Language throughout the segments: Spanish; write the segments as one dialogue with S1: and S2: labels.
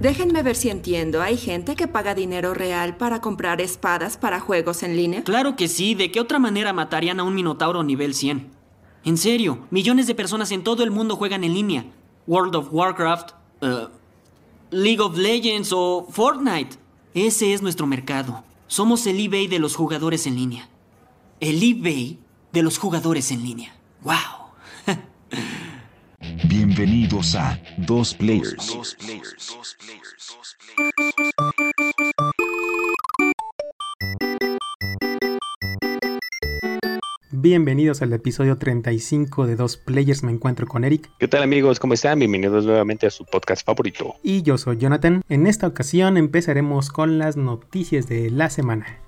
S1: Déjenme ver si entiendo. ¿Hay gente que paga dinero real para comprar espadas para juegos en línea?
S2: Claro que sí. ¿De qué otra manera matarían a un minotauro nivel 100? En serio, millones de personas en todo el mundo juegan en línea. World of Warcraft, uh, League of Legends o Fortnite. Ese es nuestro mercado. Somos el eBay de los jugadores en línea. El eBay de los jugadores en línea. ¡Wow!
S3: Bienvenidos a Dos Players.
S4: Bienvenidos al episodio 35 de Dos Players. Me encuentro con Eric.
S5: ¿Qué tal amigos? ¿Cómo están? Bienvenidos nuevamente a su podcast favorito.
S4: Y yo soy Jonathan. En esta ocasión empezaremos con las noticias de la semana.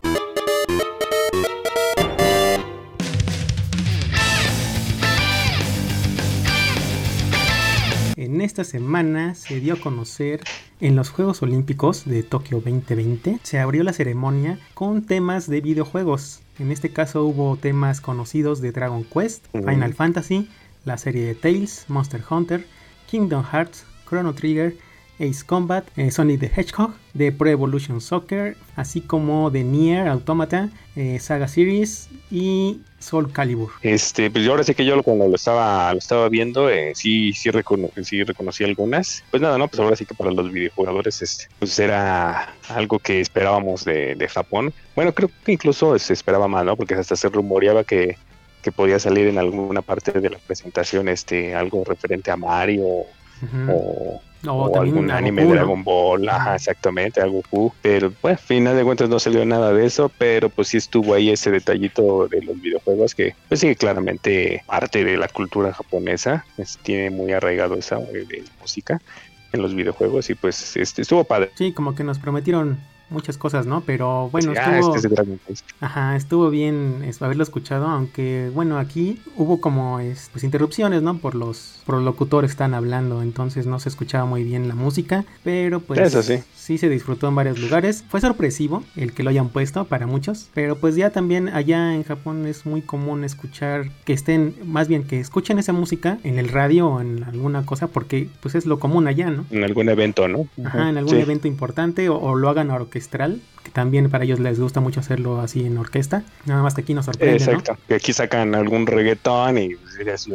S4: Esta semana se dio a conocer en los Juegos Olímpicos de Tokio 2020, se abrió la ceremonia con temas de videojuegos. En este caso hubo temas conocidos de Dragon Quest, Final Fantasy, la serie de Tales, Monster Hunter, Kingdom Hearts, Chrono Trigger, Ace Combat, eh, Sonic the Hedgehog, de Pro Evolution Soccer, así como de Nier Automata, eh, Saga Series y Soul Calibur.
S5: Este, pues yo ahora sí que yo cuando lo estaba, lo estaba viendo, eh, sí, sí, sí reconocí algunas. Pues nada, no, pues ahora sí que para los videojugadores este, pues era algo que esperábamos de, de Japón. Bueno, creo que incluso se esperaba más, ¿no? Porque hasta se rumoreaba que que podía salir en alguna parte de la presentación este algo referente a Mario o, algún anime de Dragon Ball, ajá, exactamente, algo Goku, pero bueno, al final de cuentas no salió nada de eso, pero pues sí estuvo ahí ese detallito de los videojuegos que pues sí claramente parte de la cultura japonesa, tiene muy arraigado esa de música en los videojuegos y pues este estuvo padre.
S4: Sí, como que nos prometieron muchas cosas, ¿no? Pero bueno, estuvo, ajá, estuvo bien haberlo escuchado, aunque bueno, aquí hubo como pues, interrupciones, ¿no? Por los, por los locutores que están hablando, entonces no se escuchaba muy bien la música, pero pues
S5: Eso sí.
S4: sí se disfrutó en varios lugares. Fue sorpresivo el que lo hayan puesto para muchos, pero pues ya también allá en Japón es muy común escuchar que estén, más bien que escuchen esa música en el radio o en alguna cosa, porque pues es lo común allá, ¿no?
S5: En algún evento, ¿no?
S4: Ajá, en algún evento importante o, o lo hagan que también para ellos les gusta mucho hacerlo así en orquesta. Nada más que aquí nos sorprende.
S5: Exacto, que aquí sacan algún reggaetón y, pues,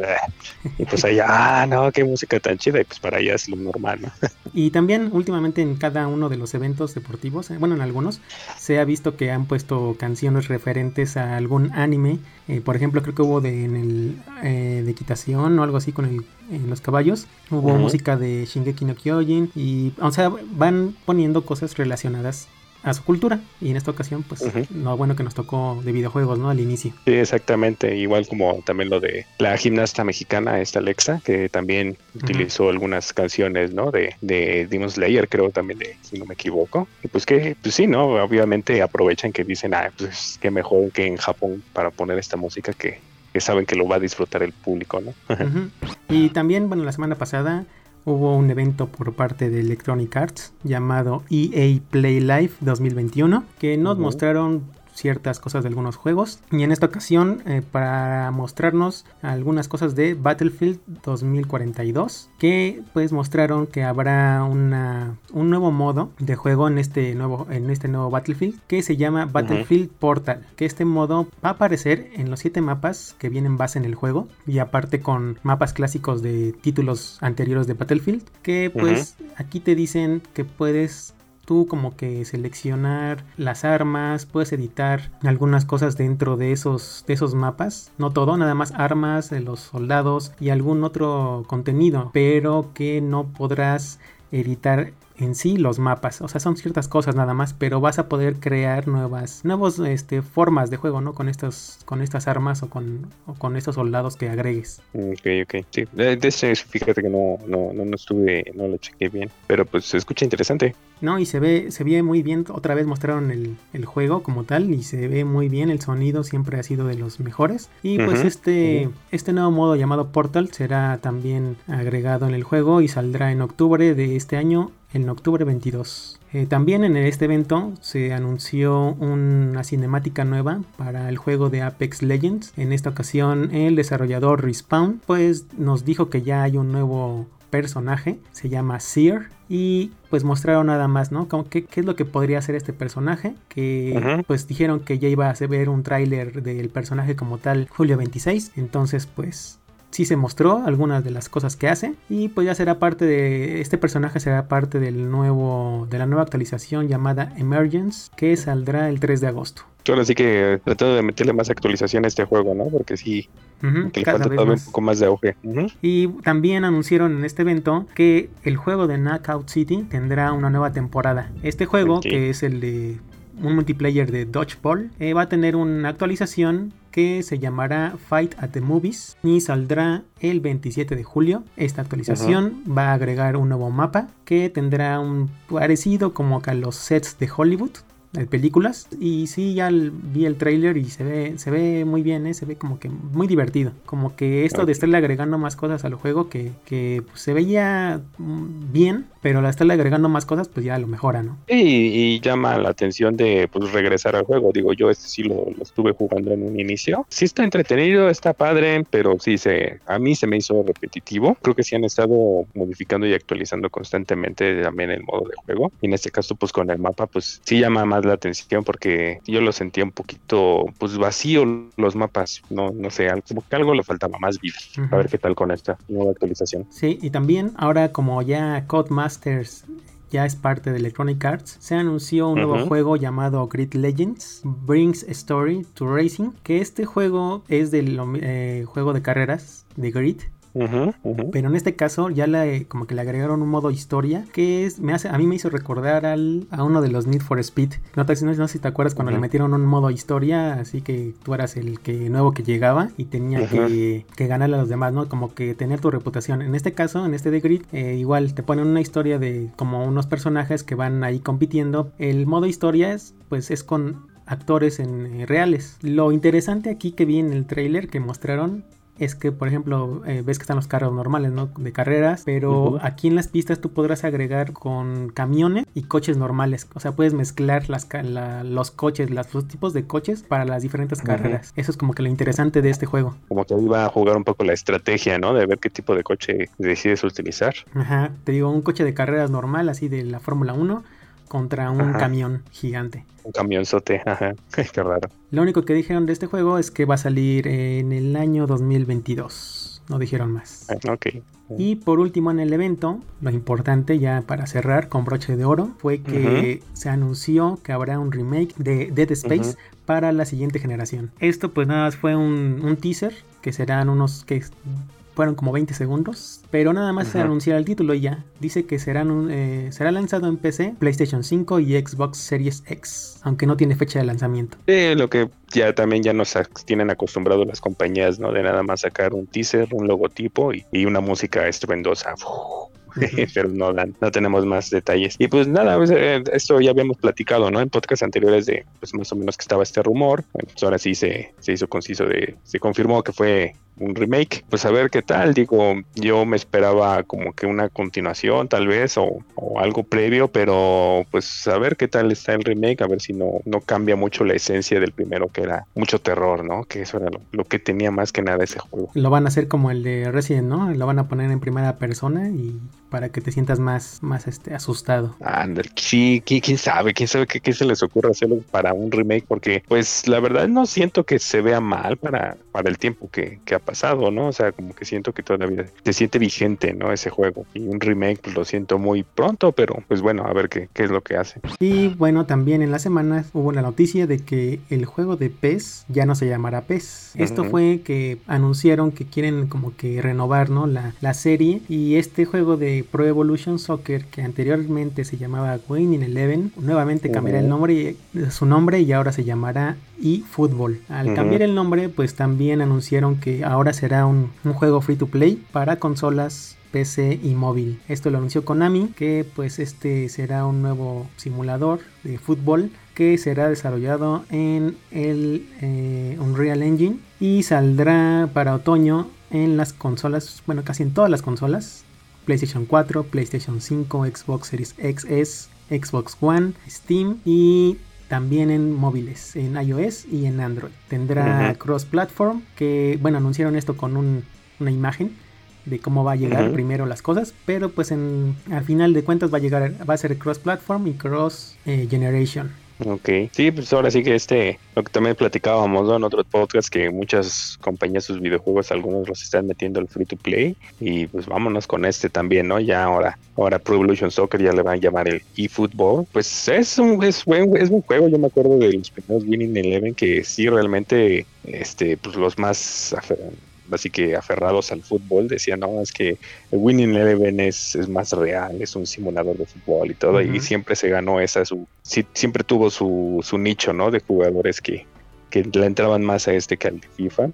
S5: y pues allá, ah, no, qué música tan chida, y pues para allá es lo normal, ¿no?
S4: Y también últimamente en cada uno de los eventos deportivos, eh, bueno, en algunos, se ha visto que han puesto canciones referentes a algún anime. Eh, por ejemplo, creo que hubo de, en el, eh, de equitación o algo así con el, en los caballos. Hubo música de Shingeki no Kyojin y, o sea, van poniendo cosas relacionadas a su cultura. Y en esta ocasión, pues, no bueno que nos tocó de videojuegos, ¿no? Al inicio.
S5: Sí, exactamente. Igual como también lo de la gimnasta mexicana, esta Alexa, que también utilizó algunas canciones, ¿no? De, de Demon Slayer, creo también, de, si no me equivoco. Y pues que, pues sí, ¿no? Obviamente aprovechan que dicen, ah, pues qué mejor que en Japón para poner esta música que, que saben que lo va a disfrutar el público, ¿no?
S4: Y también, bueno, la semana pasada hubo un evento por parte de Electronic Arts llamado EA Play Live 2021 que nos mostraron ciertas cosas de algunos juegos. Y en esta ocasión, eh, para mostrarnos algunas cosas de Battlefield 2042, que pues mostraron que habrá una, un nuevo modo de juego en este nuevo, en este nuevo Battlefield, que se llama Battlefield Portal, que este modo va a aparecer en los 7 mapas que vienen base en el juego, y aparte con mapas clásicos de títulos anteriores de Battlefield, que pues aquí te dicen que puedes tú como que seleccionar las armas, puedes editar algunas cosas dentro de esos, de esos mapas, no todo, nada más armas los soldados y algún otro contenido, pero que no podrás editar en sí los mapas. O sea, son ciertas cosas nada más, pero vas a poder crear nuevas, nuevas este, formas de juego, ¿no? Con estos, con estas armas o con, con estos soldados que agregues.
S5: Ok, ok. Sí, de, de fíjate que no, no, no, estuve, no lo chequé bien, pero pues se escucha interesante.
S4: No, y se ve, se ve muy bien. Otra vez mostraron el, el, juego como tal y se ve muy bien. El sonido siempre ha sido de los mejores. Y pues este, este nuevo modo llamado Portal será también agregado en el juego y saldrá en octubre de este año en octubre 22. Eh, también en este evento se anunció una cinemática nueva para el juego de Apex Legends. En esta ocasión el desarrollador Respawn pues nos dijo que ya hay un nuevo personaje, se llama Seer y pues mostraron nada más, ¿no? Como qué, qué es lo que podría hacer este personaje, que pues dijeron que ya iba a ver un tráiler del personaje como tal julio 26, entonces pues sí se mostró algunas de las cosas que hace y pues ya será parte de este personaje será parte del nuevo de la nueva actualización llamada Emergence que saldrá el 3 de agosto.
S5: Ahora sí que tratando de meterle más actualización a este juego, ¿no? Porque sí, que le falta todavía un poco más de auge.
S4: Y también anunciaron en este evento que el juego de Knockout City tendrá una nueva temporada. Este juego, que es el de un multiplayer de Dodgeball, eh, va a tener una actualización que se llamará Fight at the Movies y saldrá el 27 de julio. Esta actualización va a agregar un nuevo mapa que tendrá un parecido como a los sets de Hollywood películas y sí ya vi el trailer y se ve se ve muy bien ¿eh? se ve como que muy divertido como que esto de estarle agregando más cosas al juego que, que pues, se veía mm, bien pero al estarle agregando más cosas pues ya lo mejora no
S5: y, llama la atención de pues regresar al juego. Digo yo este sí lo, estuve jugando en un inicio. Sí está entretenido está padre pero sí se a mí se me hizo repetitivo. Creo que sí han estado modificando y actualizando constantemente también el modo de juego. Y en este caso pues con el mapa pues sí llama más la atención porque yo lo sentía un poquito pues vacío los mapas, no, no sé, como que algo le faltaba más vida. A ver qué tal con esta nueva actualización.
S4: Sí, y también ahora como ya Codemasters ya es parte de Electronic Arts, se anunció un nuevo juego llamado Grid Legends Brings Story to Racing, que este juego es del eh, juego de carreras de Grid pero en este caso ya le, como que le agregaron un modo historia que es, me hace, a mí me hizo recordar al, a uno de los Need for Speed. No, no, sé si te acuerdas cuando le metieron un modo historia, así que tú eras el que nuevo que llegaba y tenía que, que, ganarle a los demás, ¿no? Como que tener tu reputación. En este caso, en este de Grid, eh, igual te ponen una historia de como unos personajes que van ahí compitiendo. El modo historia es, pues es con actores en, eh, reales. Lo interesante aquí que vi en el trailer que mostraron es que, por ejemplo, eh, ves que están los carros normales, ¿no? De carreras, pero aquí en las pistas tú podrás agregar con camiones y coches normales. O sea, puedes mezclar las, los coches, los, tipos de coches para las diferentes carreras. Eso es como que lo interesante de este juego.
S5: Como que iba a jugar un poco la estrategia, ¿no? De ver qué tipo de coche decides utilizar.
S4: Ajá, te digo, un coche de carreras normal, así de la Fórmula 1 contra un camión gigante.
S5: Un camionzote, ajá, qué raro.
S4: Lo único que dijeron de este juego es que va a salir en el año 2022. No dijeron más.
S5: Ah, ok.
S4: Y por último en el evento, lo importante ya para cerrar con broche de oro, fue que se anunció que habrá un remake de Dead Space para la siguiente generación. Esto pues nada más fue un, un teaser que serán unos que fueron como 20 segundos, pero nada más se anuncia el título y ya. Dice que eh, será lanzado en PC, PlayStation 5 y Xbox Series X, aunque no tiene fecha de lanzamiento.
S5: Sí, lo que ya también ya nos tienen acostumbrado las compañías, ¿no? De nada más sacar un teaser, un logotipo y, una música estruendosa. pero no, no tenemos más detalles. Y pues nada, pues, eh, esto ya habíamos platicado, ¿no? En podcasts anteriores de, pues más o menos que estaba este rumor. pues ahora sí se, se hizo conciso de, se confirmó que fue un remake. Pues a ver qué tal, digo, yo me esperaba como que una continuación tal vez o, algo previo, pero pues a ver qué tal está el remake, a ver si no, no cambia mucho la esencia del primero que era mucho terror, ¿no? Que eso era lo, que tenía más que nada ese juego.
S4: Lo van a hacer como el de Resident, ¿no? Lo van a poner en primera persona y para que te sientas más, más este, asustado.
S5: Ander, sí, ¿quién, sabe, quién sabe qué, se les ocurre hacerlo para un remake, porque pues la verdad no siento que se vea mal para, para el tiempo que, que ha pasado, ¿no? O sea, como que siento que todavía se siente vigente, ¿no? Ese juego. Y un remake pues, lo siento muy pronto, pero pues bueno, a ver qué, qué es lo que hace.
S4: Y bueno, también en la semana hubo la noticia de que el juego de PES ya no se llamará PES. Esto fue que anunciaron que quieren como que renovar, ¿no? La, la serie y este juego de Pro Evolution Soccer que anteriormente se llamaba Winning Eleven, nuevamente cambiará el nombre, su nombre y ahora se llamará eFootball. Al cambiar el nombre, pues también anunciaron que ahora será un, juego free to play para consolas PC y móvil. Esto lo anunció Konami, que pues este será un nuevo simulador de fútbol que será desarrollado en el eh, Unreal Engine y saldrá para otoño en las consolas, bueno casi en todas las consolas, PlayStation 4, PlayStation 5, Xbox Series XS, Xbox One, Steam y también en móviles, en iOS y en Android. Tendrá cross-platform, que bueno, anunciaron esto con una imagen de cómo va a llegar primero las cosas, pero pues en, al final de cuentas va a llegar, va a ser cross platform y cross eh, generation.
S5: Ok, sí, pues ahora sí que este, lo que también platicábamos en otros podcasts, que muchas compañías, sus videojuegos, algunos los están metiendo al free to play, y pues vámonos con este también, ¿no? Ya ahora, ahora Pro Evolution Soccer ya le van a llamar el eFootball, pues es un, es buen, es un juego, yo me acuerdo de los primeros Winning Eleven, que sí realmente, este, pues los más, así que aferrados al fútbol, decían, no, es que el Winning Eleven es, es más real, es un simulador de fútbol y todo, y siempre se ganó esa, su, siempre tuvo su, su nicho, ¿no? De jugadores que, que le entraban más a este que al de FIFA.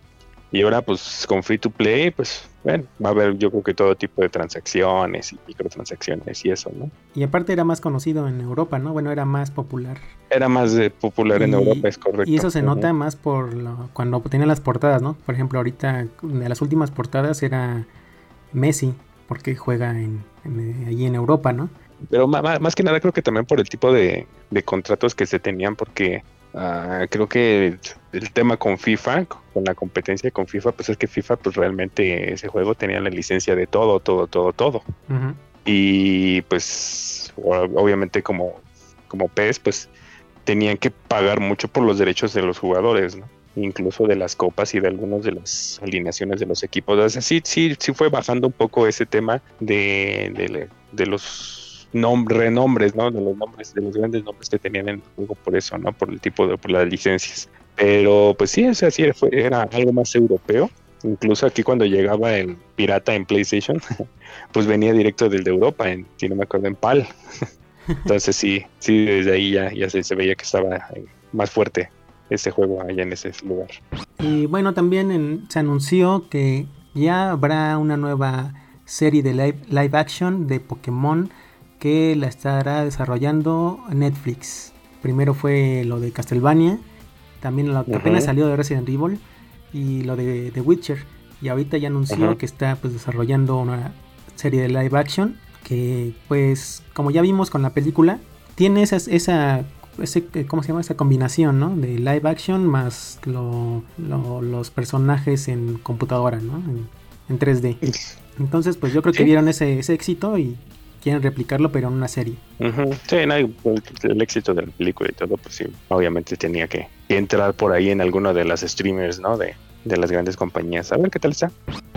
S5: Y ahora, pues con free to play, pues bueno, va a haber yo creo que todo tipo de transacciones y microtransacciones y eso, ¿no?
S4: Y aparte era más conocido en Europa, ¿no? Bueno, era más popular.
S5: Era más eh, popular en Europa, es correcto.
S4: Y eso se nota más por lo- cuando tenían las portadas, ¿no? Por ejemplo, ahorita de las últimas portadas era Messi, porque juega en, en- allí en Europa, ¿no?
S5: Pero ma- más, que nada creo que también por el tipo de, de contratos que se tenían, porque ah, creo que el, el tema con FIFA, con la competencia con FIFA, pues es que FIFA, pues realmente ese juego tenía la licencia de todo, todo, todo, todo. Y pues obviamente como, como PES, pues tenían que pagar mucho por los derechos de los jugadores, ¿no? Incluso de las copas y de algunas de las alineaciones de los equipos. O sea, sí, sí, sí fue bajando un poco ese tema de, de, de los renombres, ¿no? De los nombres, de los grandes nombres que tenían en el juego por eso, ¿no? Por el tipo de, las licencias. Pero pues sí, o sea, sí era algo más europeo. Incluso aquí cuando llegaba el pirata en PlayStation, pues venía directo del de Europa, en, si no me acuerdo, en PAL. Entonces sí, sí, desde ahí ya, ya se, veía que estaba eh, más fuerte ese juego allá en ese lugar.
S4: Y bueno, también en- se anunció que ya habrá una nueva serie de live action de Pokémon que la estará desarrollando Netflix. Primero fue lo de Castlevania, también lo que apenas salió de Resident Evil y lo de The Witcher. Y ahorita ya anunció que está pues desarrollando una serie de live action que pues como ya vimos con la película tiene esa, esa ese, ¿cómo se llama? Esa combinación, ¿no? De live action más lo- lo- los personajes en computadora, ¿no? En, en 3D. Entonces, pues yo creo que vieron ese, ese éxito y quieren replicarlo, pero en una serie.
S5: Sí, no, pues, el éxito de la película y todo, pues sí, obviamente tenía que, que entrar por ahí en alguno de las streamers, ¿no? De, de las grandes compañías. A ver qué tal está.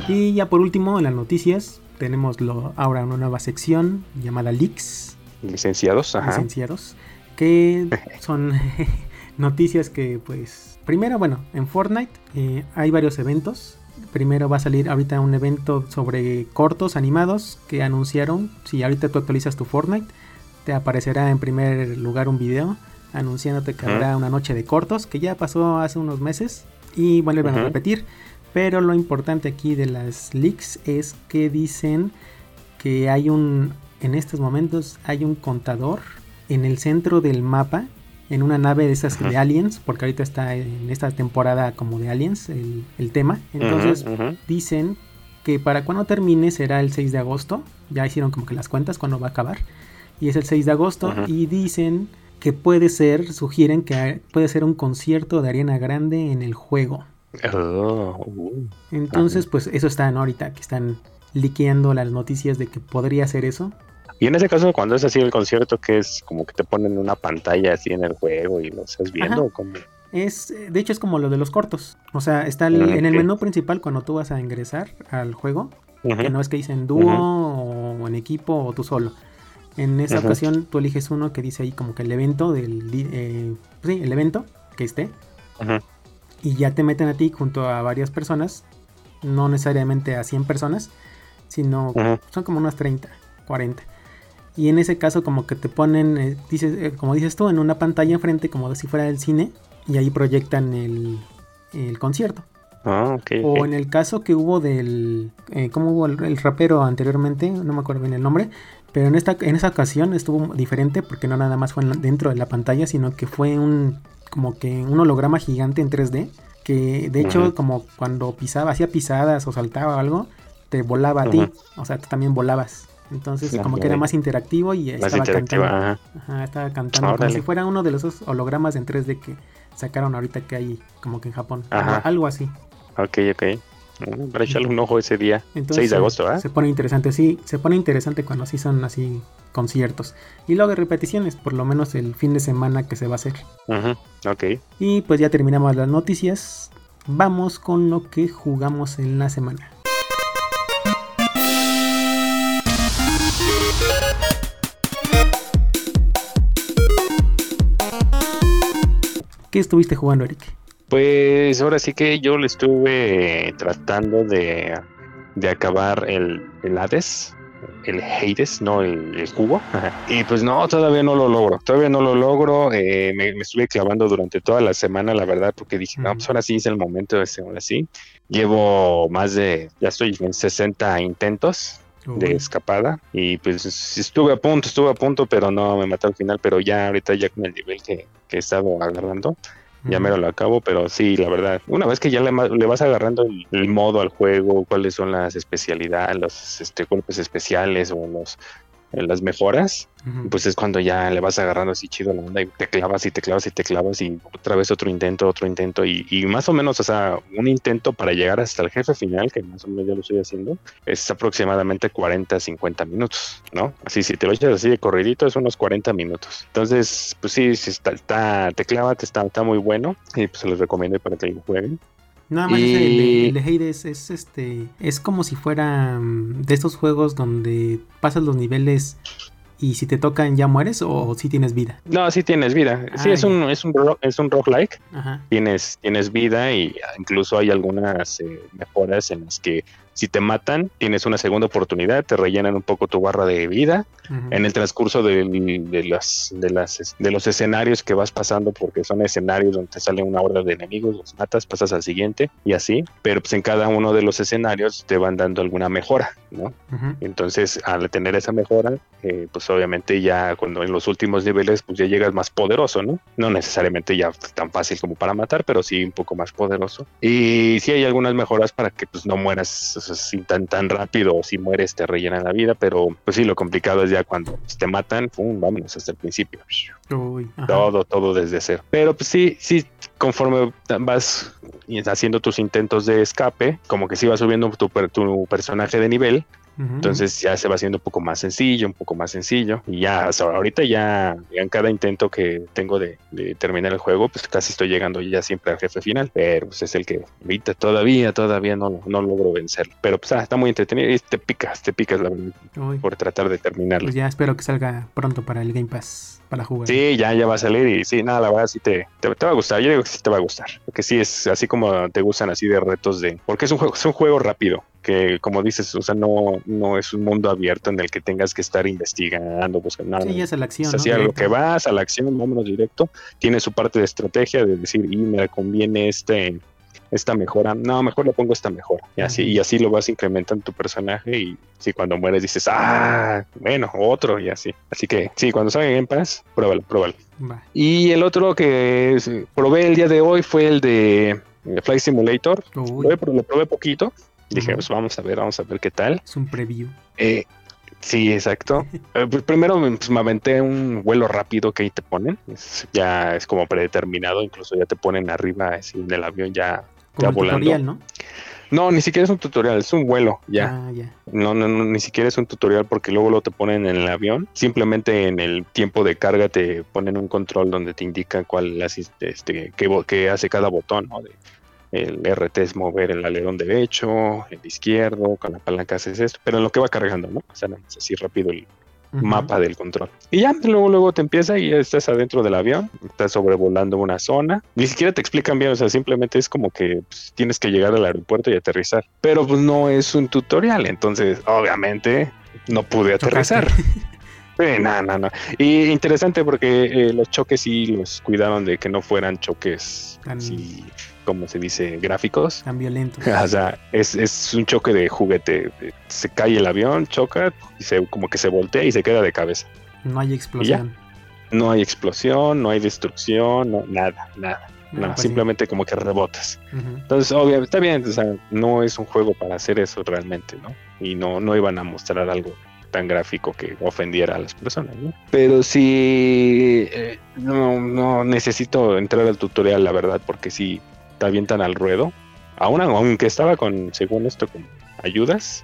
S4: Y ya por último, en las noticias, tenemos lo, ahora una nueva sección llamada Leaks,
S5: Licenciados, ajá.
S4: licenciados, que son noticias que, pues, primero, bueno, en Fortnite eh, hay varios eventos. Primero va a salir ahorita un evento sobre cortos animados que anunciaron. Si ahorita tú actualizas tu Fortnite, te aparecerá en primer lugar un video anunciándote que
S5: Ujú.
S4: habrá una noche de cortos, que ya pasó hace unos meses y vuelven a
S5: Ujú.
S4: repetir. Pero lo importante aquí de las leaks es que dicen que hay un, en estos momentos hay un contador en el centro del mapa, en una nave de esas de aliens, porque ahorita está en esta temporada como de aliens el, el tema. Entonces dicen que para cuando termine será el 6 de agosto. Ya hicieron como que las cuentas cuando va a acabar. Y es el 6 de agosto. Y dicen que puede ser, sugieren que puede ser un concierto de Ariana Grande en el juego.
S5: Oh, uh.
S4: Entonces, pues eso está ¿no? ahorita que están liqueando las noticias de que podría ser eso.
S5: Y en ese caso, cuando es así el concierto, que es como que te ponen una pantalla así en el juego y lo estás viendo,
S4: Ajá.
S5: ¿o cómo?
S4: Es, de hecho, es como lo de los cortos. O sea, está el-
S5: Ah,
S4: en el menú principal cuando tú vas a ingresar al juego, que no es que dicen dúo o en equipo o tú solo. En esa ocasión tú eliges uno que dice ahí como que el evento del eh, sí, el evento que esté y ya te meten a ti junto a varias personas, no necesariamente a 100 personas, sino son como unas 30, 40. Y en ese caso como que te ponen, eh, dices, eh, como dices tú, en una pantalla enfrente como si fuera el cine y ahí proyectan el, el concierto.
S5: Ah, ok.
S4: O en el caso que hubo del, eh, como hubo el, el rapero anteriormente, no me acuerdo bien el nombre, pero en esta en esa ocasión estuvo diferente porque no nada más fue en dentro de la pantalla, sino que fue un como que un holograma gigante en 3D que de hecho como cuando pisaba, hacía pisadas o saltaba o algo, te volaba a ti, o sea, tú también volabas. Entonces como que era más interactivo y estaba
S5: interactiva,
S4: cantando.
S5: ajá.
S4: Ajá, estaba cantando como si fuera uno de los esos hologramas en 3D que sacaron ahorita que hay como que en Japón.
S5: Ajá.
S4: Algo, así.
S5: Ok, ok. Mm, Para echarle un ojo ese día,
S4: Entonces,
S5: 6 de agosto, ¿ah?
S4: Se pone interesante, sí, se pone interesante cuando sí son así conciertos. Y luego repeticiones, por lo menos el fin de semana que se va a hacer.
S5: Ujú, Ok.
S4: Y pues ya terminamos las noticias. Vamos con lo que jugamos en la semana. ¿Qué estuviste jugando, Eric?
S5: Pues ahora sí que yo le estuve tratando de, de acabar el, el Hades, el Hades, no el, el cubo. Y pues no, todavía no lo logro, todavía no lo logro. eh, me, me estuve clavando durante toda la semana, la verdad, porque dije, no, pues ahora sí es el momento, este, ahora sí. Llevo más de, ya estoy en 60 intentos de escapada y pues estuve a punto, estuve a punto, pero no me mató al final, pero ya ahorita ya con el nivel que, que he estado agarrando, ya me lo acabo, pero sí, la verdad, una vez que ya le, vas agarrando el, el modo al juego, cuáles son las especialidades, los este, golpes especiales o los las mejoras,
S4: Ujú.
S5: pues es cuando ya le vas agarrando así chido la onda y te clavas y te clavas y te clavas y otra vez otro intento, otro intento y, y más o menos, o sea, un intento para llegar hasta el jefe final, que más o menos ya lo estoy haciendo, es aproximadamente 40, 50 minutos, ¿no? Así, si te lo echas así de corridito, es unos 40 minutos. Entonces, pues sí, sí está, está te clava, te está, está muy bueno y pues se los recomiendo para que lo jueguen.
S4: Nada más
S5: Y-
S4: ese, el, de, el de es este. Es como si fuera mm, de estos juegos donde pasas los niveles y si te tocan ya mueres o si tienes vida.
S5: No, sí tienes vida. Sí,
S4: Ah,
S5: es un, es un, es un roguelike. Tienes, tienes vida y incluso hay algunas eh, mejoras en las que si te matan, tienes una segunda oportunidad, te rellenan un poco tu barra de vida
S4: ujú.
S5: en el transcurso del- de, las, de, las, de los escenarios que vas pasando, porque son escenarios donde te sale una horda de enemigos, los matas, pasas al siguiente y así, pero pues en cada uno de los escenarios te van dando alguna mejora, ¿no?
S4: Ujú.
S5: Entonces, al tener esa mejora, eh, pues obviamente ya cuando en los últimos niveles, pues ya llegas más poderoso, ¿no? No necesariamente ya tan fácil como para matar, pero sí un poco más poderoso. Y sí hay algunas mejoras para que pues no mueras así tan tan rápido o si mueres te rellenan la vida, pero pues sí, lo complicado es ya cuando pues, te matan, ¡pum! vámonos hasta el principio.
S4: Uy.
S5: Todo, todo desde cero. Pero pues sí, sí, conforme vas haciendo tus intentos de escape, como que sí va subiendo tu, tu personaje de nivel, Entonces ya se va haciendo un poco más sencillo, un poco más sencillo. Y ya, hasta ahorita ya, ya en cada intento que tengo de, de terminar el juego, pues casi estoy llegando ya siempre al jefe final. Pero pues es el que ahorita todavía, todavía no, no logro vencerlo. Pero pues ah, está muy entretenido y te picas, te picas la verdad,
S4: Uy,
S5: por tratar de terminarlo.
S4: Pues ya espero que salga pronto para el Game Pass para jugar.
S5: Sí, ya, ya va a salir y sí, nada, la verdad sí te, te, te va a gustar. Yo digo que sí te va a gustar. Porque sí es así como te gustan así de retos de... Porque es un juego, es un juego rápido. Que como dices, o sea, no, no es un mundo abierto en el que tengas que estar investigando, buscando nada.
S4: Sí, es la acción. ¿no?
S5: así a lo que vas, a la acción, vámonos directo. Tiene su parte de estrategia de decir, y me conviene este esta mejora, no, mejor le pongo esta mejora. Y así, y así lo vas incrementando tu personaje y si cuando mueres dices, ah, bueno, otro y así. Así que sí, cuando salga en Pass, pruébalo, pruébalo. Y el otro que probé el día de hoy fue el de Flight Simulator. Lo, lo probé poquito. Dije, pues vamos a ver, vamos a ver qué tal.
S4: es un preview.
S5: Eh, sí, exacto. Eh, pues primero pues, me aventé un vuelo rápido que ahí te ponen. Es- ya es como predeterminado, incluso ya te ponen arriba así en el avión ya.
S4: Como
S5: Ya volando.
S4: tutorial, ¿no?
S5: No, ni siquiera es un tutorial, es un vuelo ya.
S4: Ah, ya.
S5: No, no, no, ni siquiera es un tutorial porque luego lo te ponen en el avión. Simplemente en el tiempo de carga te ponen un control donde te indica cuál este, qué, bo- qué hace cada botón. ¿no? De- el RT es mover el alerón derecho, el izquierdo, con la palanca haces esto, pero en lo que va cargando, ¿no? O sea, más así rápido el mapa del control. Y ya luego, luego te empieza y ya estás adentro del avión, estás sobrevolando una zona. Ni siquiera te explican bien, o sea, simplemente es como que pues, tienes que llegar al aeropuerto y aterrizar. Pero pues no es un tutorial, entonces obviamente no pude aterrizar. Sí, no, no, no. Y interesante porque eh, los choques sí los cuidaron de que no fueran choques así, como se dice, gráficos.
S4: Tan violento.
S5: O sea, es, es un choque de juguete. Se cae el avión, choca y se como que se voltea y se queda de cabeza.
S4: No hay explosión.
S5: No hay explosión, no hay destrucción, no, nada, nada. No,
S4: pues sí.
S5: simplemente como que rebotas. Entonces, obviamente, está bien, o sea, no es un juego para hacer eso realmente, ¿no? Y no, no iban a mostrar algo tan gráfico que ofendiera a las personas, ¿no? Pero sí, eh, no, no necesito entrar al tutorial, la verdad, porque sí, te avientan al ruedo aún aunque estaba con, según esto, con ayudas,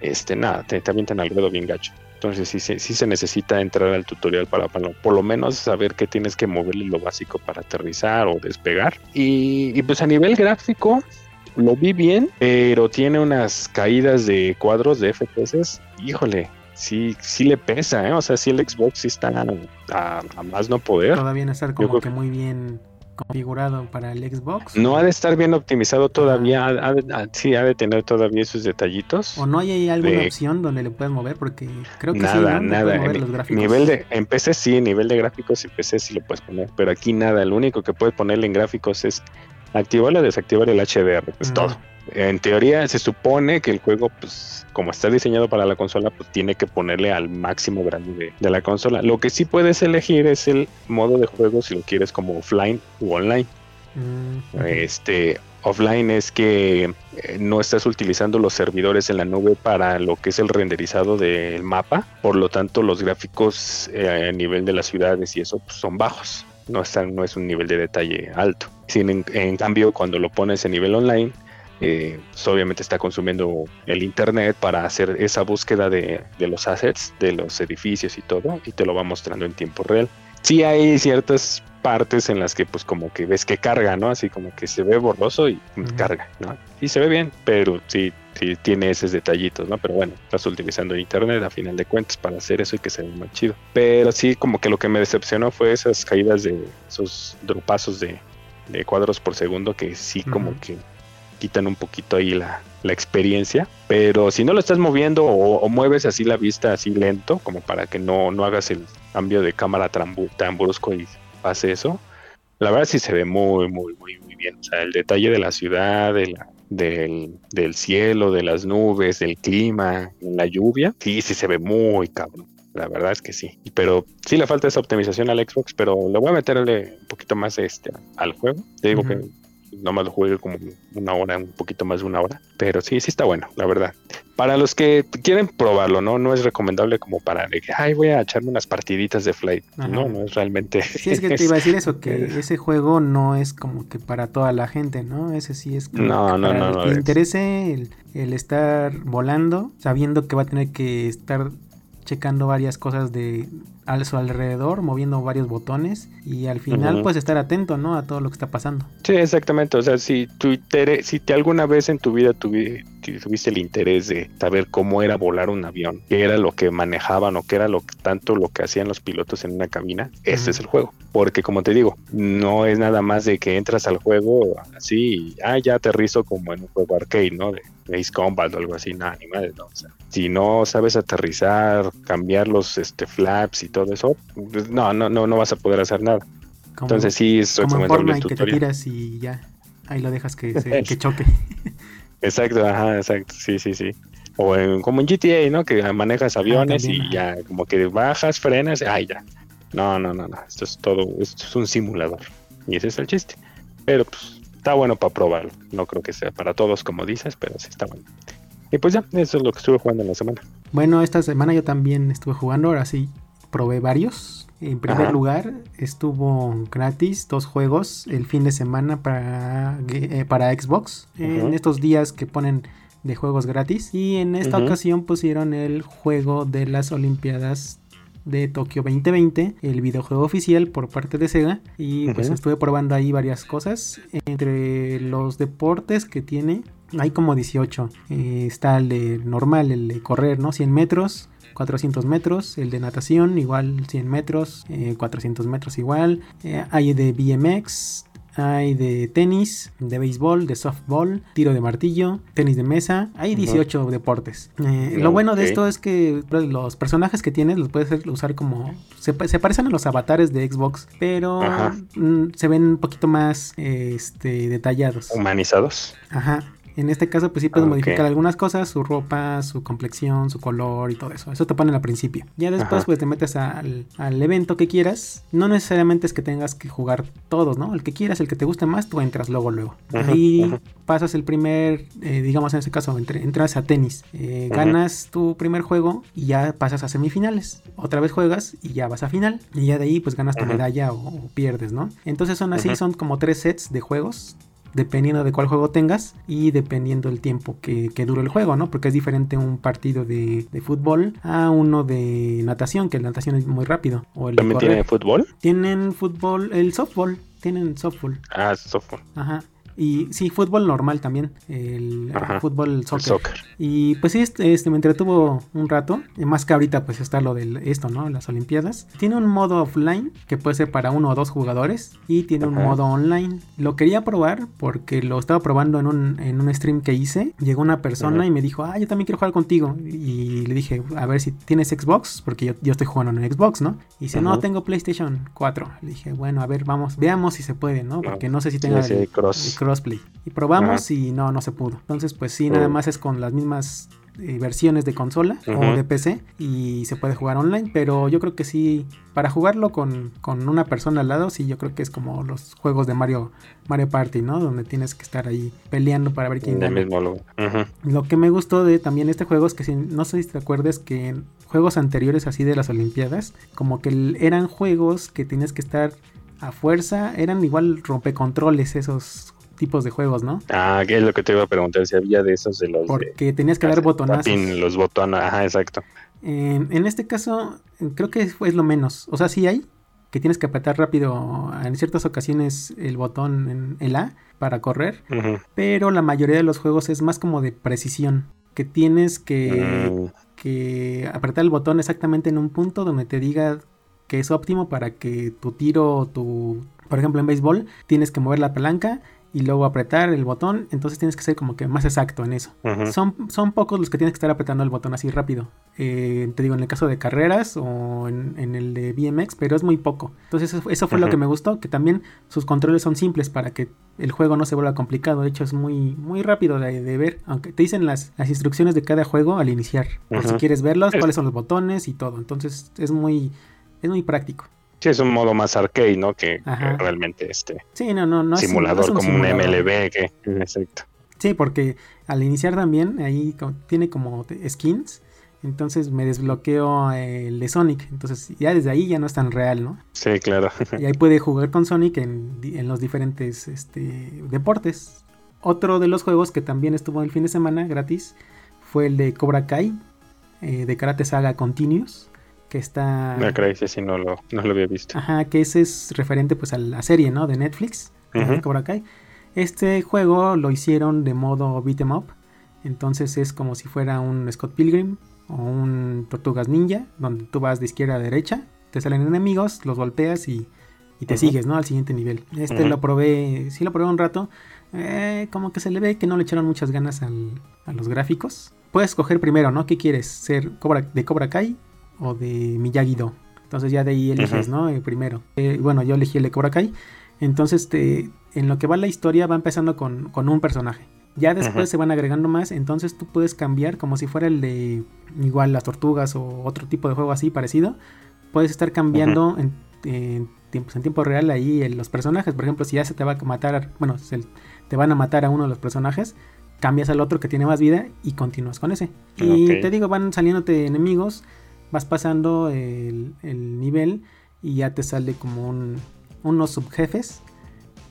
S5: este, nada, te, te avientan al ruedo bien gacho. Entonces sí, se- sí se necesita entrar al tutorial para, para por lo menos saber que tienes que moverle lo básico para aterrizar o despegar. Y, y, pues a nivel gráfico lo vi bien, pero tiene unas caídas de cuadros de FPS. Híjole, sí, sí le pesa, ¿eh? O sea, sí el Xbox sí está a, a más no poder.
S4: Todavía no estar como que- muy bien configurado para el Xbox.
S5: No ha de estar bien optimizado todavía, ha- ha de- ha- sí ha de tener todavía esos detallitos.
S4: O no hay ahí alguna
S5: de-
S4: opción donde le puedas mover porque creo que sí,
S5: nada, nada.
S4: mover
S5: En-
S4: los gráficos.
S5: nivel de, en PC sí, nivel de gráficos en PC sí lo puedes poner, pero aquí nada. Lo único que puedes ponerle en gráficos es activar o desactivar el HDR, es
S4: Ujú.
S5: todo. En teoría se supone que el juego, pues, como está diseñado para la consola, pues tiene que ponerle al máximo grande de, de la consola. Lo que sí puedes elegir es el modo de juego si lo quieres como offline u online.
S4: Mm.
S5: Este offline es que eh, no estás utilizando los servidores en la nube para lo que es el renderizado del mapa, por lo tanto los gráficos eh, a nivel de las ciudades y eso pues, son bajos, no están, no es un nivel de detalle alto. Sin, en, en cambio, cuando lo pones en nivel online, eh, pues, obviamente está consumiendo el internet para hacer esa búsqueda de, de los assets, de los edificios y todo, y te lo va mostrando en tiempo real. Sí hay ciertas partes en las que pues como que ves que carga, ¿no? Así como que se ve borroso y mm,
S4: Ujú.
S5: carga, ¿no? Sí se ve bien, pero sí, sí tiene esos detallitos, ¿no? Pero bueno, estás utilizando internet a final de cuentas para hacer eso y que se vea más chido. Pero sí, como que lo que me decepcionó fue esas caídas de esos dropazos de, de cuadros por segundo que sí como
S4: Ujú.
S5: que quitan un poquito ahí la, la experiencia. Pero si no lo estás moviendo o, o mueves así la vista así lento, como para que no, no hagas el cambio de cámara tan, tan brusco y pase eso, la verdad sí se ve muy, muy, muy, muy bien. O sea, el detalle de la ciudad, de la- del, del cielo, de las nubes, del clima, la lluvia, sí, sí se ve muy cabrón. La verdad es que sí. Pero sí le falta esa optimización al Xbox, pero le voy a meterle un poquito más este al juego. Te digo
S4: Ujú.
S5: que nomás lo juegue como una hora, un poquito más de una hora. Pero sí, sí está bueno, la verdad. Para los que quieren probarlo, ¿no? No es recomendable como para de que, ay, voy a echarme unas partiditas de Flight.
S4: Ajá.
S5: No, no es realmente.
S4: Sí, es que te iba a decir eso, que
S5: es-
S4: ese juego no es como que para toda la gente, ¿no? Ese sí es como
S5: No,
S4: que
S5: no,
S4: para
S5: no,
S4: el
S5: no
S4: que le interese el, el estar volando, sabiendo que va a tener que estar checando varias cosas de a su alrededor, moviendo varios botones y al final
S5: Ujú.
S4: pues estar atento, ¿no? A todo lo que está pasando.
S5: Sí, exactamente. O sea, si tu interés, si te alguna vez en tu vida tuvi- tu- tuviste el interés de saber cómo era volar un avión, qué era lo que manejaban o qué era lo que, tanto lo que hacían los pilotos en una cabina, este
S4: Ujú.
S5: es el juego. Porque como te digo, no es nada más de que entras al juego así, y, ah, ya aterrizo como en un juego arcade, ¿no? De, de Ace Combat o algo así, nada, ni madre, no. O sea, si no sabes aterrizar, cambiar los este, flaps y todo eso, pues, no, no, no, no vas a poder hacer nada.
S4: Como,
S5: Entonces sí es
S4: como en
S5: recomendable el
S4: Fortnite que te
S5: tutorial.
S4: tiras y ya, ahí lo dejas que, se, que choque.
S5: Exacto, ajá, exacto, sí, sí, sí. O en- como en GTA, ¿no? Que manejas aviones
S4: también,
S5: y ya, como que bajas, frenas, ay, ya. No, no, no, no, esto es todo, esto es un simulador. Y ese es el chiste. Pero pues está bueno para probarlo. No creo que sea para todos, como dices, pero sí está bueno. Y pues ya, eso es lo que estuve jugando en la semana.
S4: Bueno, esta semana yo también estuve jugando, ahora sí probé varios. En primer
S5: Ajá.
S4: lugar, estuvo gratis dos juegos el fin de semana para, eh, para Xbox. En estos días que ponen de juegos gratis. Y en esta ocasión pusieron el juego de las Olimpiadas de Tokio 2020, el videojuego oficial por parte de Sega. Y pues estuve probando ahí varias cosas. Entre los deportes que tiene, hay como 18. Eh, está el de normal, el de correr, ¿no? 100 metros. 400 metros, el de natación igual 100 metros, eh, 400 metros igual, eh, hay de BMX, hay de tenis, de béisbol, de softball, tiro de martillo, tenis de mesa, hay 18 deportes. Eh, Lo bueno de esto es que pues, los personajes que tienes los puedes usar como... Se, pa- se parecen a los avatares de Xbox, pero mm, se ven un poquito más eh, este, detallados.
S5: Humanizados.
S4: Ajá. En este caso, pues sí puedes
S5: Ok.
S4: modificar algunas cosas, su ropa, su complexión, su color y todo eso. Eso te ponen al principio. Ya después,
S5: Ajá.
S4: pues te metes al, al evento que quieras. No necesariamente es que tengas que jugar todos, ¿no? El que quieras, el que te guste más, tú entras luego, luego.
S5: Ajá,
S4: Ahí
S5: ajá.
S4: pasas el primer, eh, digamos en este caso, entre- entras a tenis. Eh, ganas tu primer juego y ya pasas a semifinales. Otra vez juegas y ya vas a final. Y ya de ahí, pues ganas tu medalla o, o pierdes, ¿no? Entonces son así, son como tres sets de juegos dependiendo de cuál juego tengas y dependiendo del tiempo que, que dure el juego, ¿no? Porque es diferente un partido de, de fútbol a uno de natación, que la natación es muy rápido. O el
S5: ¿También
S4: correr.
S5: tiene fútbol?
S4: Tienen fútbol, el softball, tienen softball.
S5: Ah, softball.
S4: Ajá. Y sí, fútbol normal también, el,
S5: Ajá.
S4: fútbol soccer.
S5: soccer.
S4: Y pues sí, este, este, me entretuvo un rato. Más que ahorita pues está lo de esto, ¿no? Las Olimpiadas. Tiene un modo offline que puede ser para uno o dos jugadores. Y tiene un modo online. Lo quería probar porque lo estaba probando en un, en un stream que hice. Llegó una persona
S5: Ajá.
S4: y me dijo, ah, yo también quiero jugar contigo. Y le dije, a ver si tienes Xbox, porque yo, yo estoy jugando en Xbox, ¿no? Y dice, no, tengo PlayStation 4. Le dije, bueno, a ver, vamos, veamos si se puede, ¿no? Porque no sé si
S5: Sí,
S4: tenga
S5: sí,
S4: el-
S5: cross.
S4: el crossplay. Y probamos y no, no se pudo. Entonces, pues sí, nada
S5: Mm.
S4: más es con las mismas eh, versiones de consola o de PC y se puede jugar online, pero yo creo que sí, para jugarlo con, con una persona al lado, sí, yo creo que es como los juegos de Mario, Mario Party, ¿no? Donde tienes que estar ahí peleando para ver quién gana.
S5: Ujú.
S4: Lo que me gustó de también este juego es que si, no sé si te acuerdas que en juegos anteriores así de las Olimpiadas, como que eran juegos que tienes que estar a fuerza, eran igual rompecontroles esos tipos de juegos, ¿no?
S5: Ah, que es lo que te iba a preguntar, si había de esos de los de
S4: Porque tenías que dar botonazos.
S5: tapping, los botones, ajá, exacto.
S4: En, en este caso, creo que es es lo menos. O sea, sí hay que tienes que apretar rápido en ciertas ocasiones el botón en el A para correr, pero la mayoría de los juegos es más como de precisión, que tienes que,
S5: Mm,
S4: que apretar el botón exactamente en un punto donde te diga que es óptimo para que tu tiro, o tu, por ejemplo en béisbol, tienes que mover la palanca y luego apretar el botón, entonces tienes que ser como que más exacto en eso. Son, son pocos los que tienes que estar apretando el botón así rápido. Eh, te digo, en el caso de carreras o en, en el de BMX, pero es muy poco. Entonces eso, eso fue lo que me gustó, que también sus controles son simples para que el juego no se vuelva complicado. De hecho es muy, muy rápido de, de ver, aunque te dicen las, las instrucciones de cada juego al iniciar. Por si quieres verlos,
S5: Es-
S4: cuáles son los botones y todo. Entonces es muy, es muy práctico.
S5: Sí, es un modo más arcade, ¿no? Que, realmente este
S4: Sí, no, no, no es un-
S5: simulador,
S4: no es un
S5: como un. MLB, que exacto.
S4: Sí, porque al iniciar también ahí tiene como skins. Entonces me desbloqueo el de Sonic. Entonces ya desde ahí ya no es tan real, ¿no?
S5: Sí, claro.
S4: Y ahí puede jugar con Sonic en los diferentes este, deportes. Otro de los juegos que también estuvo el fin de semana gratis fue el de Cobra Kai, eh, de Karate Saga Continuous, que está...
S5: No, caray, ese sí no lo, no lo había visto.
S4: Ajá, que ese es referente pues a la serie, ¿no? De Netflix, de
S5: Ujú.
S4: Cobra Kai. Este juego lo hicieron de modo beat 'em up. Entonces es como si fuera un Scott Pilgrim o un Tortugas Ninja, donde tú vas de izquierda a derecha, te salen enemigos, los golpeas y, y te sigues, ¿no? Al siguiente nivel. Este lo probé, sí lo probé un rato. eh, como que se le ve que no le echaron muchas ganas al- a los gráficos. Puedes escoger primero, ¿no? ¿Qué quieres? ¿Ser Cobra, de Cobra Kai o de Miyagi-Do? Entonces ya de ahí eliges. ¿no? Eh, primero. Eh, bueno, yo elegí el de Cobra Kai. Entonces, te- en lo que va la historia va empezando con, con un personaje. Ya después se van agregando más, entonces tú puedes cambiar como si fuera el de igual las tortugas o otro tipo de juego así parecido. Puedes estar cambiando en, en tiempos en tiempo real ahí en los personajes. Por ejemplo, si ya se te va a matar, bueno, se- te van a matar a uno de los personajes, cambias al otro que tiene más vida y continúas con ese. Y te digo, van saliéndote enemigos, vas pasando el, el nivel y ya te sale como un- unos subjefes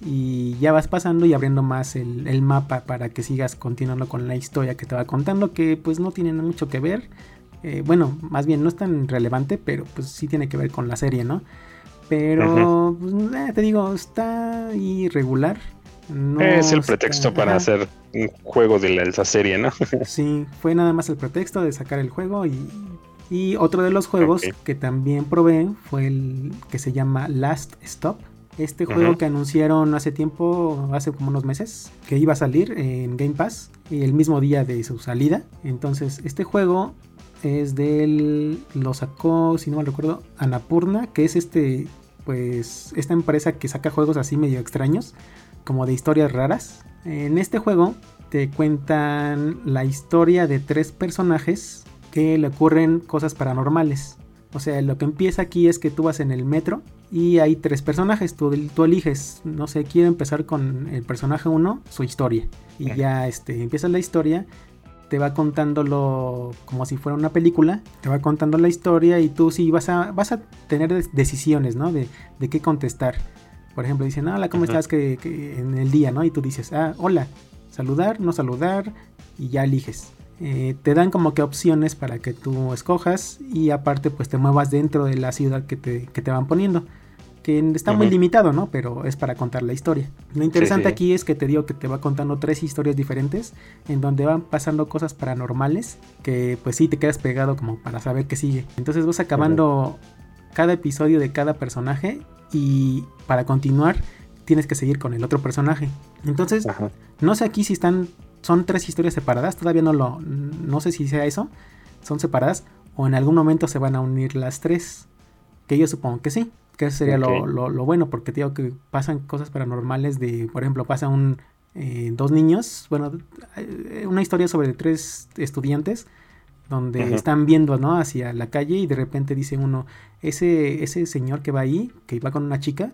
S4: y ya vas pasando y abriendo más el, el mapa para que sigas continuando con la historia que te va contando que pues no tiene mucho que ver Eh, bueno más bien no es tan relevante pero pues sí tiene que ver con la serie no pero pues, eh, te digo está irregular no
S5: es el
S4: está-
S5: pretexto para
S4: ajá.
S5: hacer un juego de la, esa serie, ¿no?
S4: Sí, fue nada más el pretexto de sacar el juego y, y otro de los juegos que también probé fue el que se llama Last Stop. Este juego que anunciaron hace tiempo, hace como unos meses, que iba a salir en Game Pass el mismo día de su salida. Entonces, este juego es del. Lo sacó, si no mal recuerdo, Anapurna, que es este. Pues esta empresa que saca juegos así medio extraños, como de historias raras. En este juego te cuentan la historia de tres personajes que le ocurren cosas paranormales. O sea, lo que empieza aquí es que tú vas en el metro y hay tres personajes, tú, tú eliges, no sé, quiero empezar con el personaje 1, su historia. Y ya este, empieza la historia, te va contándolo como si fuera una película, te va contando la historia y tú sí vas a, vas a tener decisiones, ¿no? De, de qué contestar. Por ejemplo, dicen, hola, ¿cómo estás que, que en el día, no? Y tú dices, ah, hola, saludar, no saludar, y ya eliges. Eh, te dan como que opciones para que tú escojas y aparte pues te muevas dentro de la ciudad que te, que te van poniendo. Que está muy limitado, ¿no? Pero es para contar la historia. Lo interesante
S5: sí.
S4: aquí es que te digo que te va contando tres historias diferentes en donde van pasando cosas paranormales que pues sí te quedas pegado como para saber qué sigue. Entonces vas acabando cada episodio de cada personaje y para continuar tienes que seguir con el otro personaje. Entonces, no sé aquí si están son tres historias separadas, todavía no lo no sé si sea eso, son separadas o en algún momento se van a unir las tres. Que yo supongo que sí, que eso sería lo, lo- lo bueno porque digo que pasan cosas paranormales de, por ejemplo, pasa un eh, dos niños, bueno, eh, una historia sobre tres estudiantes donde están viendo, ¿no? Hacia la calle y de repente dice uno, ese, ese señor que va ahí, que va con una chica,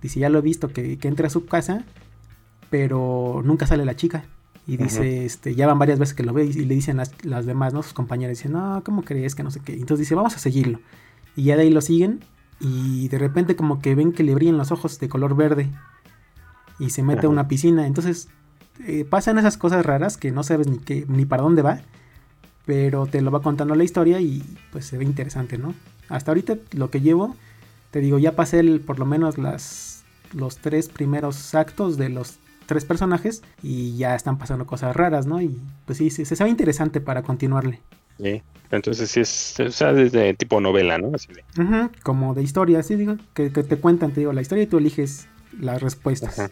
S4: dice, ya lo he visto, que, que entra a su casa, pero nunca sale la chica. Y dice, este, ya van varias veces que lo ve y, y le dicen las, las demás, ¿no? Sus compañeras dicen, no, ¿cómo crees que no sé qué? Entonces dice, vamos a seguirlo. Y ya de ahí lo siguen y de repente como que ven que le brillan los ojos de color verde y se mete a una piscina. Entonces eh, pasan esas cosas raras que no sabes ni qué, ni para dónde va, pero te lo va contando la historia y pues se ve interesante, ¿no? Hasta ahorita lo que llevo, te digo, ya pasé el- por lo menos las, los tres primeros actos de los tres personajes y ya están pasando cosas raras, ¿no? Y pues sí, sí, se ve interesante para continuarle.
S5: Sí. Entonces sí es, o sea, es de tipo novela, ¿no? Así de,
S4: Ujú, como de historia, sí, digo, que, que te cuentan, te digo, la historia y tú eliges las respuestas.
S5: Ajá.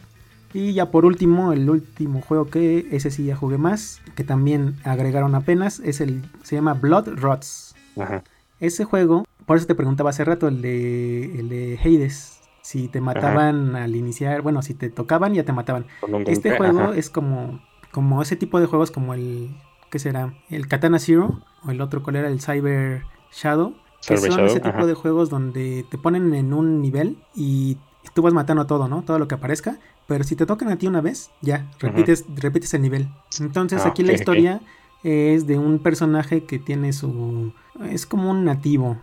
S4: Y ya por último, el último juego que ese sí ya jugué más, que también agregaron apenas, es el, se llama Blood Rots.
S5: Ajá.
S4: Ese juego, por eso te preguntaba hace rato, el de, el de Hades, si te mataban al iniciar, bueno, si te tocaban ya te mataban. Este juego
S5: ajá.
S4: es como, como ese tipo de juegos como el, ¿qué será? El Katana Zero o el otro, ¿cuál era? El Cyber Shadow. Que
S5: Cyber
S4: son
S5: Shadow,
S4: ese tipo
S5: ajá.
S4: de juegos donde te ponen en un nivel y tú vas matando todo, ¿no? Todo lo que aparezca. Pero si te tocan a ti una vez, ya, repites, repites el nivel. Entonces
S5: Ah,
S4: aquí la historia es de un personaje que tiene su... Es como un nativo.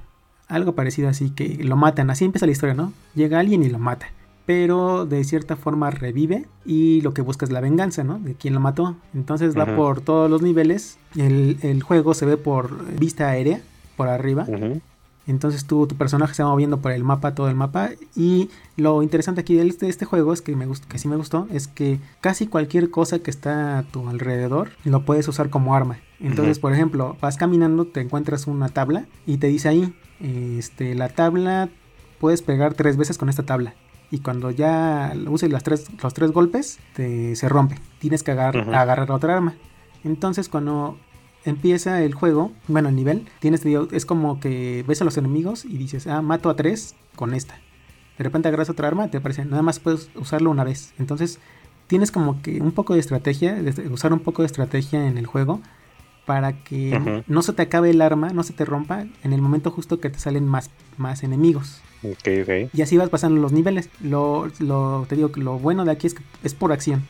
S4: Algo parecido así, que lo matan. Así empieza la historia, ¿no? Llega alguien y lo mata. Pero de cierta forma revive y lo que busca es la venganza, ¿no? De quien lo mató. Entonces va por todos los niveles. El, el juego se ve por vista aérea, por arriba.
S5: Ujú.
S4: Entonces tú, tu personaje se va moviendo por el mapa, todo el mapa. Y lo interesante aquí de este, este juego es que, me gust- que sí me gustó, es que casi cualquier cosa que está a tu alrededor lo puedes usar como arma. Entonces, por ejemplo, vas caminando, te encuentras una tabla y te dice ahí, este, la tabla puedes pegar tres veces con esta tabla. Y cuando ya uses las tres, los tres golpes, te, se rompe. Tienes que agar- agarrar otra arma. Entonces, cuando empieza el juego, bueno, el nivel, tienes, es como que ves a los enemigos y dices, ah, mato a tres con esta. De repente agarras otra arma, te parece, nada más puedes usarlo una vez. Entonces, tienes como que un poco de estrategia, de usar un poco de estrategia en el juego para que no se te acabe el arma, no se te rompa en el momento justo que te salen más, más enemigos. Y así vas pasando los niveles. Lo, lo- te digo que lo bueno de aquí es que es por acción.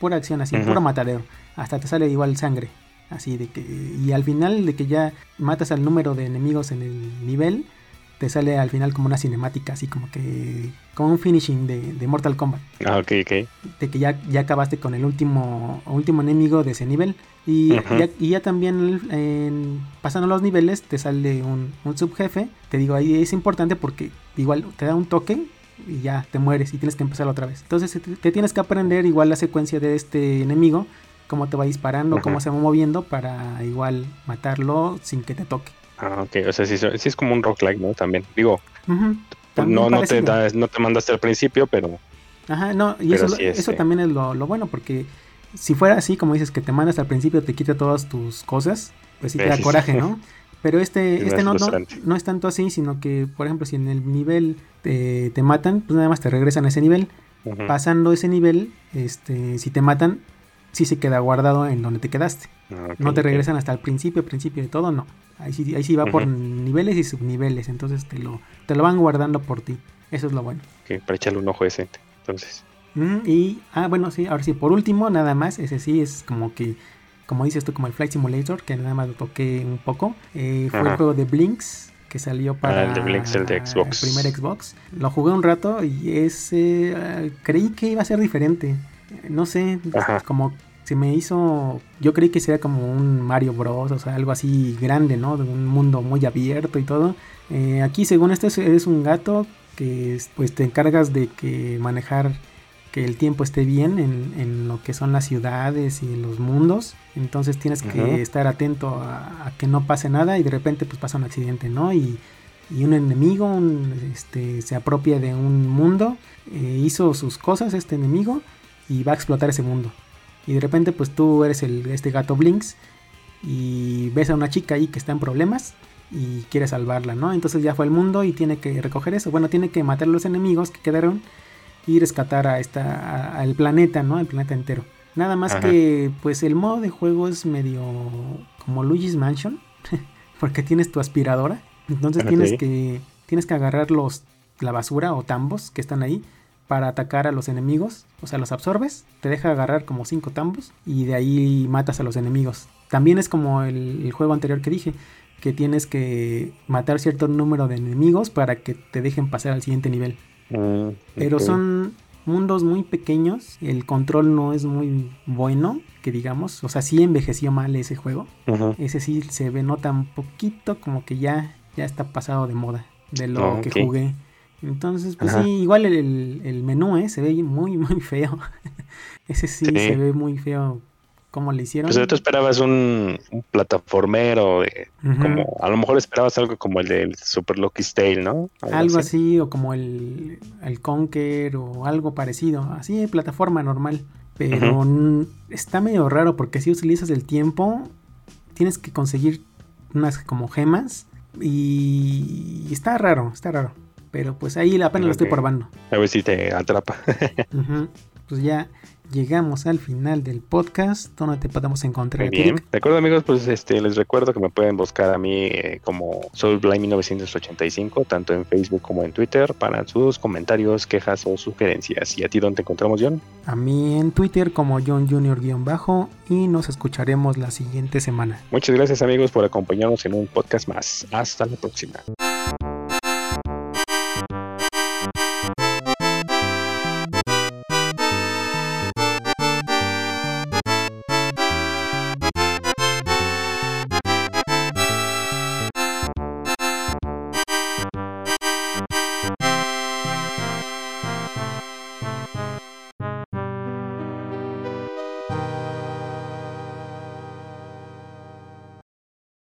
S4: Pura acción, así, puro matadero. Hasta te sale igual sangre. Así de que. Y al final de que ya matas al número de enemigos en el nivel, te sale al final como una cinemática, así como que. como un finishing de, de Mortal Kombat.
S5: Ah, ok, ok.
S4: De que ya, ya acabaste con el último, último enemigo de ese nivel. Y, ya, y ya también en- pasando los niveles te sale un, un subjefe. Te digo, ahí es importante porque igual te da un toque y ya te mueres y tienes que empezar otra vez. Entonces te tienes que aprender igual la secuencia de este enemigo, cómo te va disparando, cómo se va moviendo para igual matarlo sin que te toque.
S5: Ah, ok. O sea, sí, sí es como un roguelike, ¿no? También. Digo.
S4: También
S5: no, no te das, no te mandaste al principio, pero
S4: Ajá, no, y eso,
S5: sí,
S4: eso
S5: este-
S4: también es lo, lo bueno, porque si fuera así, como dices, que te mandas al principio, te quita todas tus cosas, pues sí te
S5: Sí,
S4: da coraje. ¿no? Pero este,
S5: Es
S4: este no, no, es tanto así, sino que, por ejemplo, si en el nivel te, te matan, pues nada más te regresan a ese nivel. Pasando ese nivel, este, si te matan, sí se queda guardado en donde te quedaste.
S5: Ah,
S4: No te regresan hasta el principio, principio de todo, no. Ahí sí, ahí sí va por niveles y subniveles, entonces te lo, te lo van guardando por ti. Eso es lo bueno.
S5: Ok, para echarle un ojo decente. Entonces,
S4: Mm, y, ah, bueno, sí, ahora sí, por último, nada más, ese sí es como que, como dices tú, como el Flight Simulator, que nada más lo toqué un poco. eh, fue el
S5: Ajá.
S4: juego de Blinks, que salió para
S5: Ah, el de Blinks, el de Xbox.
S4: el primer Xbox. Lo jugué un rato y ese eh, creí que iba a ser diferente. No sé,
S5: Ajá.
S4: como se me hizo, yo creí que sería como un Mario Bros, o sea, algo así grande, ¿no? De un mundo muy abierto y todo. Eh, aquí, según esto, es- eres un gato que pues te encargas de que manejar que el tiempo esté bien en, en lo que son las ciudades y los mundos. Entonces tienes que estar atento a, a que no pase nada y de repente pues pasa un accidente, ¿no? Y, y un enemigo un, este, se apropia de un mundo, eh, hizo sus cosas este enemigo y va a explotar ese mundo. Y de repente pues tú eres el, este gato Blinks y ves a una chica ahí que está en problemas y quiere salvarla, ¿no? Entonces ya fue al mundo y tiene que recoger eso. Bueno, tiene que matar a los enemigos que quedaron y rescatar a esta al planeta, ¿no? Al planeta entero. Nada más
S5: Ajá.
S4: que pues el modo de juego es medio como Luigi's Mansion, porque tienes tu aspiradora, entonces
S5: Ok.
S4: tienes que tienes que agarrar los la basura o tambos que están ahí para atacar a los enemigos, o sea, los absorbes, te deja agarrar como cinco tambos y de ahí matas a los enemigos. También es como el, el juego anterior que dije, que tienes que matar cierto número de enemigos para que te dejen pasar al siguiente nivel.
S5: Mm,
S4: Pero son mundos muy pequeños, el control no es muy bueno, que digamos, o sea, sí envejeció mal ese juego. Ese sí se ve nota un poquito como que ya, ya está pasado de moda de lo
S5: Ah,
S4: que jugué. Entonces, pues
S5: Ajá.
S4: sí, igual el, el- el menú eh, se ve muy, muy feo. Ese sí,
S5: Sí.
S4: se ve muy feo como le hicieron.
S5: Pues tú esperabas un, un plataformero, de, como a lo mejor esperabas algo como el del Super Lucky's Tale, ¿no?
S4: Algo así, o como el, el Conker, o algo parecido. Así, plataforma normal. Pero está medio raro porque si utilizas el tiempo, tienes que conseguir unas como gemas. Y está raro, está raro. Pero pues ahí apenas lo estoy probando.
S5: A ver si te atrapa.
S4: Pues ya llegamos al final del podcast. ¿Dónde te podemos encontrar?
S5: Muy bien. De acuerdo, amigos, pues este les recuerdo que me pueden buscar a mí eh, como SoulBlime1985, tanto en Facebook como en Twitter, para sus comentarios, quejas o sugerencias. ¿Y a ti dónde te encontramos, John?
S4: A mí en Twitter como John Junior-bajo. Y nos escucharemos la siguiente semana.
S5: Muchas gracias, amigos, por acompañarnos en un podcast más. Hasta la próxima.